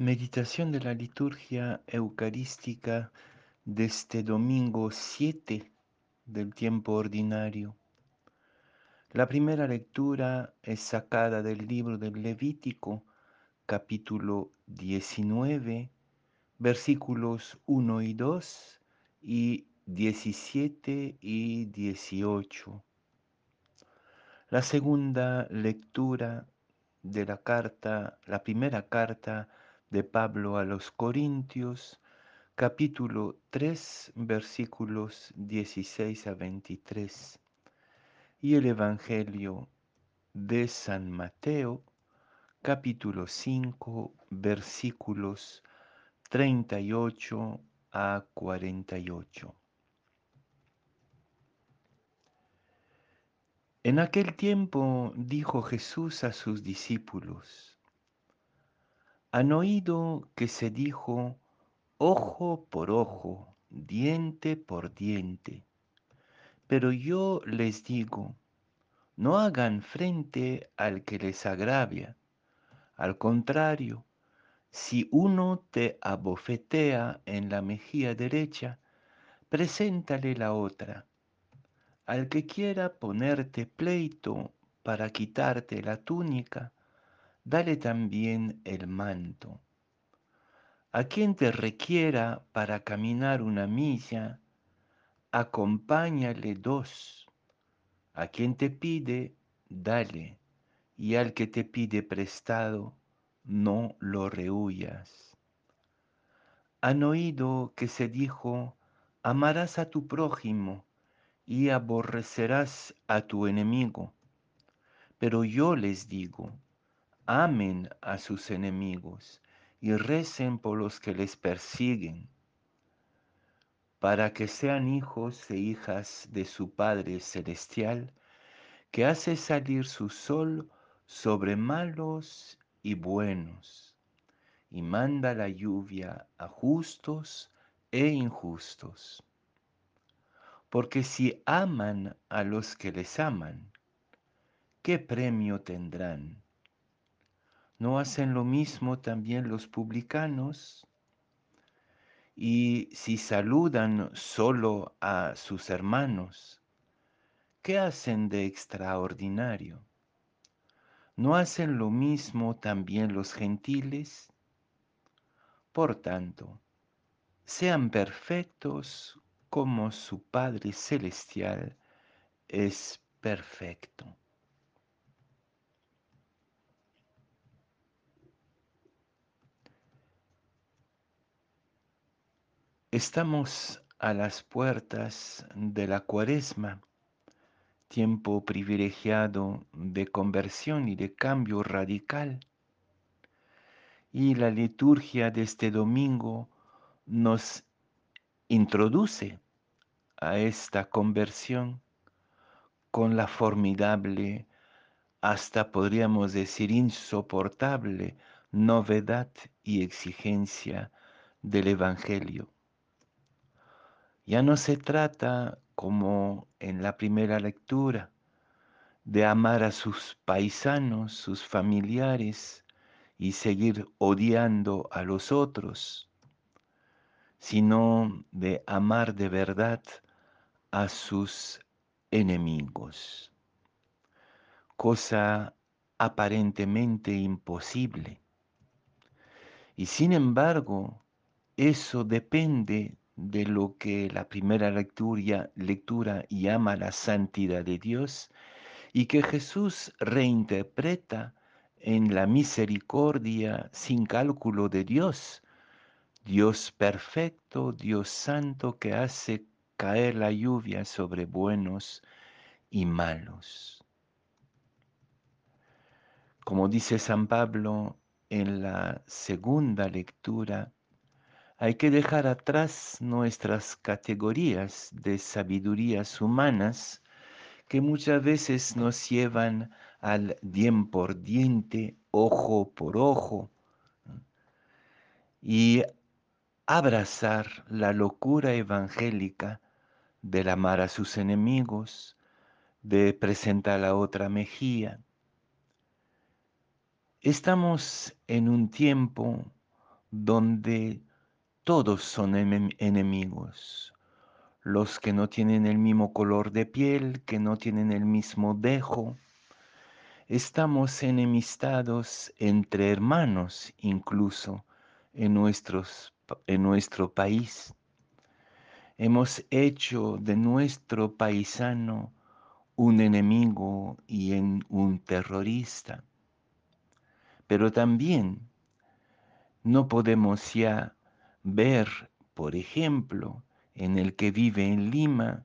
Meditación de la liturgia eucarística de este domingo 7 del tiempo ordinario. La primera lectura es sacada del libro del Levítico, capítulo 19, versículos 1 y 2 y 17 y 18. La segunda lectura de la carta, la primera carta de Pablo a los Corintios, capítulo 3, versículos 16 a 23, y el Evangelio de San Mateo, capítulo 5, versículos 38 a 48. En aquel tiempo dijo Jesús a sus discípulos, han oído que se dijo ojo por ojo, diente por diente, pero yo les digo, no hagan frente al que les agravia, al contrario, si uno te abofetea en la mejilla derecha, preséntale la otra. Al que quiera ponerte pleito para quitarte la túnica, dale también el manto. A quien te requiera para caminar una milla, acompáñale dos. A quien te pide, dale, y al que te pide prestado, no lo rehuyas. Han oído que se dijo, amarás a tu prójimo y aborrecerás a tu enemigo. Pero yo les digo, amen a sus enemigos y recen por los que les persiguen, para que sean hijos e hijas de su Padre Celestial, que hace salir su sol sobre malos y buenos, y manda la lluvia a justos e injustos porque si aman a los que les aman, ¿qué premio tendrán? ¿No hacen lo mismo también los publicanos? Y si saludan solo a sus hermanos, ¿qué hacen de extraordinario? ¿No hacen lo mismo también los gentiles? Por tanto, sean perfectos como su Padre Celestial es perfecto. Estamos a las puertas de la cuaresma, tiempo privilegiado de conversión y de cambio radical. Y la liturgia de este domingo nos introduce a esta conversión con la formidable, hasta podríamos decir insoportable, novedad y exigencia del Evangelio. Ya no se trata, como en la primera lectura, de amar a sus paisanos, sus familiares, y seguir odiando a los otros, sino de amar de verdad a sus enemigos, cosa aparentemente imposible. Y sin embargo, eso depende de lo que la primera lectura, lectura llama la santidad de Dios y que Jesús reinterpreta en la misericordia sin cálculo de Dios, Dios perfecto, Dios santo que hace caer la lluvia sobre buenos y malos. Como dice San Pablo en la segunda lectura, hay que dejar atrás nuestras categorías de sabidurías humanas que muchas veces nos llevan al diente por diente, ojo por ojo, y abrazar la locura evangélica del amar a sus enemigos, de presentar la otra mejilla. Estamos en un tiempo donde todos son enemigos. Los que no tienen el mismo color de piel, que no tienen el mismo dejo. Estamos enemistados entre hermanos incluso en, en nuestro país. Hemos hecho de nuestro paisano un enemigo y en un terrorista. Pero también no podemos ya ver, por ejemplo, en el que vive en Lima,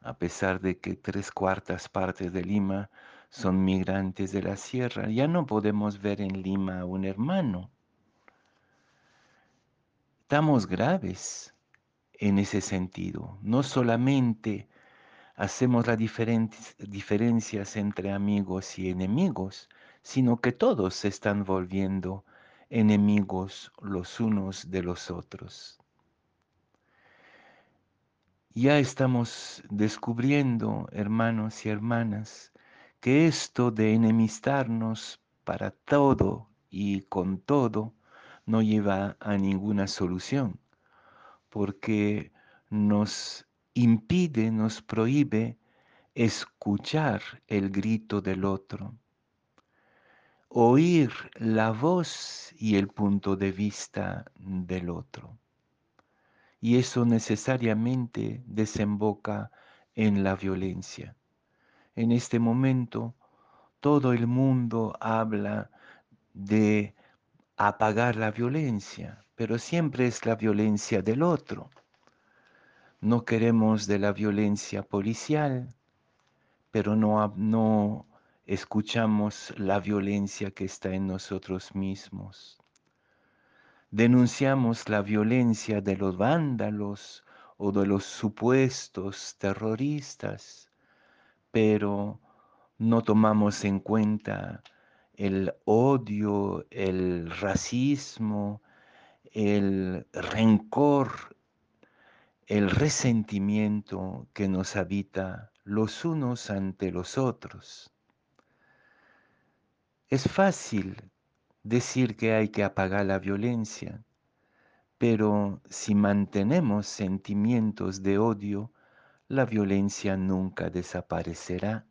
a pesar de que tres cuartas partes de Lima son migrantes de la sierra, ya no podemos ver en Lima a un hermano. Estamos graves en ese sentido. No solamente hacemos las diferencias entre amigos y enemigos, sino que todos se están volviendo enemigos los unos de los otros. Ya estamos descubriendo, hermanos y hermanas, que esto de enemistarnos para todo y con todo no lleva a ninguna solución, porque nos impide, nos prohíbe escuchar el grito del otro, oír la voz y el punto de vista del otro. Y eso necesariamente desemboca en la violencia. En este momento todo el mundo habla de apagar la violencia, pero siempre es la violencia del otro. No queremos de la violencia policial, pero no, no escuchamos la violencia que está en nosotros mismos. Denunciamos la violencia de los vándalos o de los supuestos terroristas, pero no tomamos en cuenta el odio, el racismo, el rencor, el resentimiento que nos habita los unos ante los otros. Es fácil decir que hay que apagar la violencia, pero si mantenemos sentimientos de odio, la violencia nunca desaparecerá.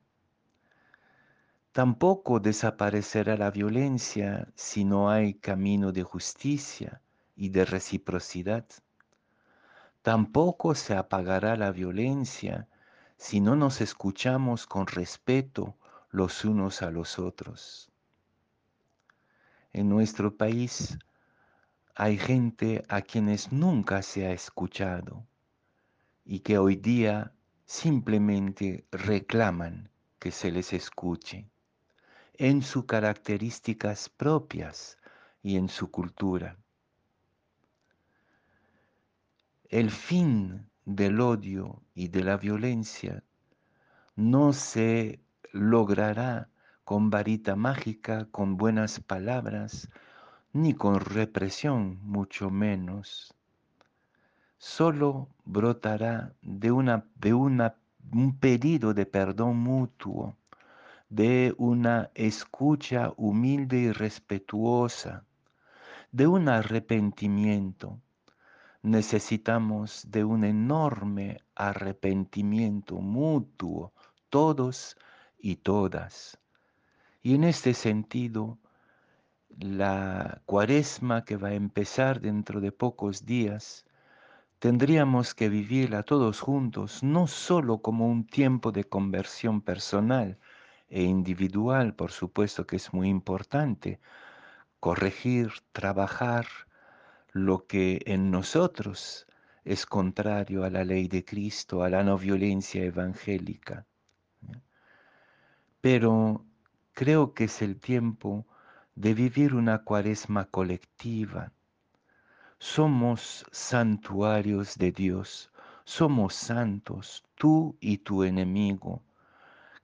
Tampoco desaparecerá la violencia si no hay camino de justicia y de reciprocidad. Tampoco se apagará la violencia si no nos escuchamos con respeto los unos a los otros. En nuestro país hay gente a quienes nunca se ha escuchado y que hoy día simplemente reclaman que se les escuche en sus características propias y en su cultura. El fin del odio y de la violencia no se logrará con varita mágica, con buenas palabras, ni con represión, mucho menos. Solo brotará de, una, de una, un pedido de perdón mutuo de una escucha humilde y respetuosa, de un arrepentimiento. Necesitamos de un enorme arrepentimiento mutuo, todos y todas. Y en este sentido, la cuaresma que va a empezar dentro de pocos días, tendríamos que vivirla todos juntos, no solo como un tiempo de conversión personal, e individual, por supuesto que es muy importante, corregir, trabajar lo que en nosotros es contrario a la ley de Cristo, a la no violencia evangélica. Pero creo que es el tiempo de vivir una cuaresma colectiva. Somos santuarios de Dios, somos santos, tú y tu enemigo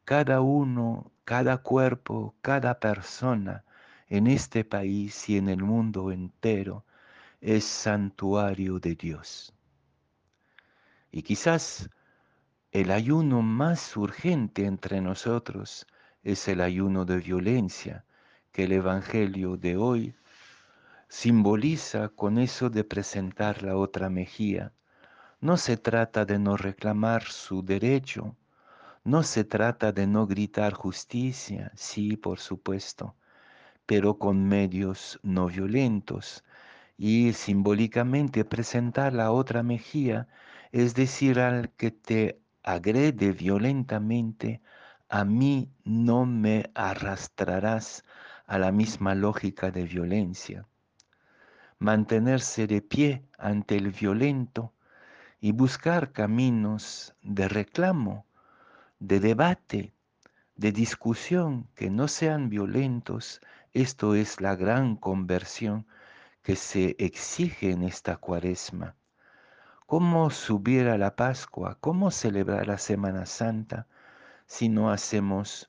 cada uno, cada cuerpo, cada persona en este país y en el mundo entero es santuario de Dios. Y quizás el ayuno más urgente entre nosotros es el ayuno de violencia que el Evangelio de hoy simboliza con eso de presentar la otra mejilla. No se trata de no reclamar su derecho, no se trata de no gritar justicia, sí, por supuesto, pero con medios no violentos. Y simbólicamente presentar la otra mejilla, es decir, al que te agrede violentamente, a mí no me arrastrarás a la misma lógica de violencia. Mantenerse de pie ante el violento y buscar caminos de reclamo, de debate, de discusión que no sean violentos, esto es la gran conversión que se exige en esta cuaresma. ¿Cómo subir a la Pascua? ¿Cómo celebrar la Semana Santa si no hacemos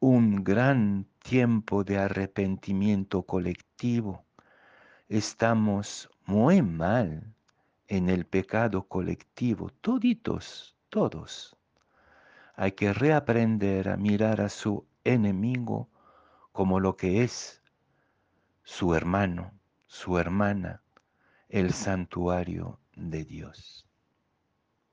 un gran tiempo de arrepentimiento colectivo? Estamos muy mal en el pecado colectivo, toditos, todos. Hay que reaprender a mirar a su enemigo como lo que es, su hermano, su hermana, el santuario de Dios.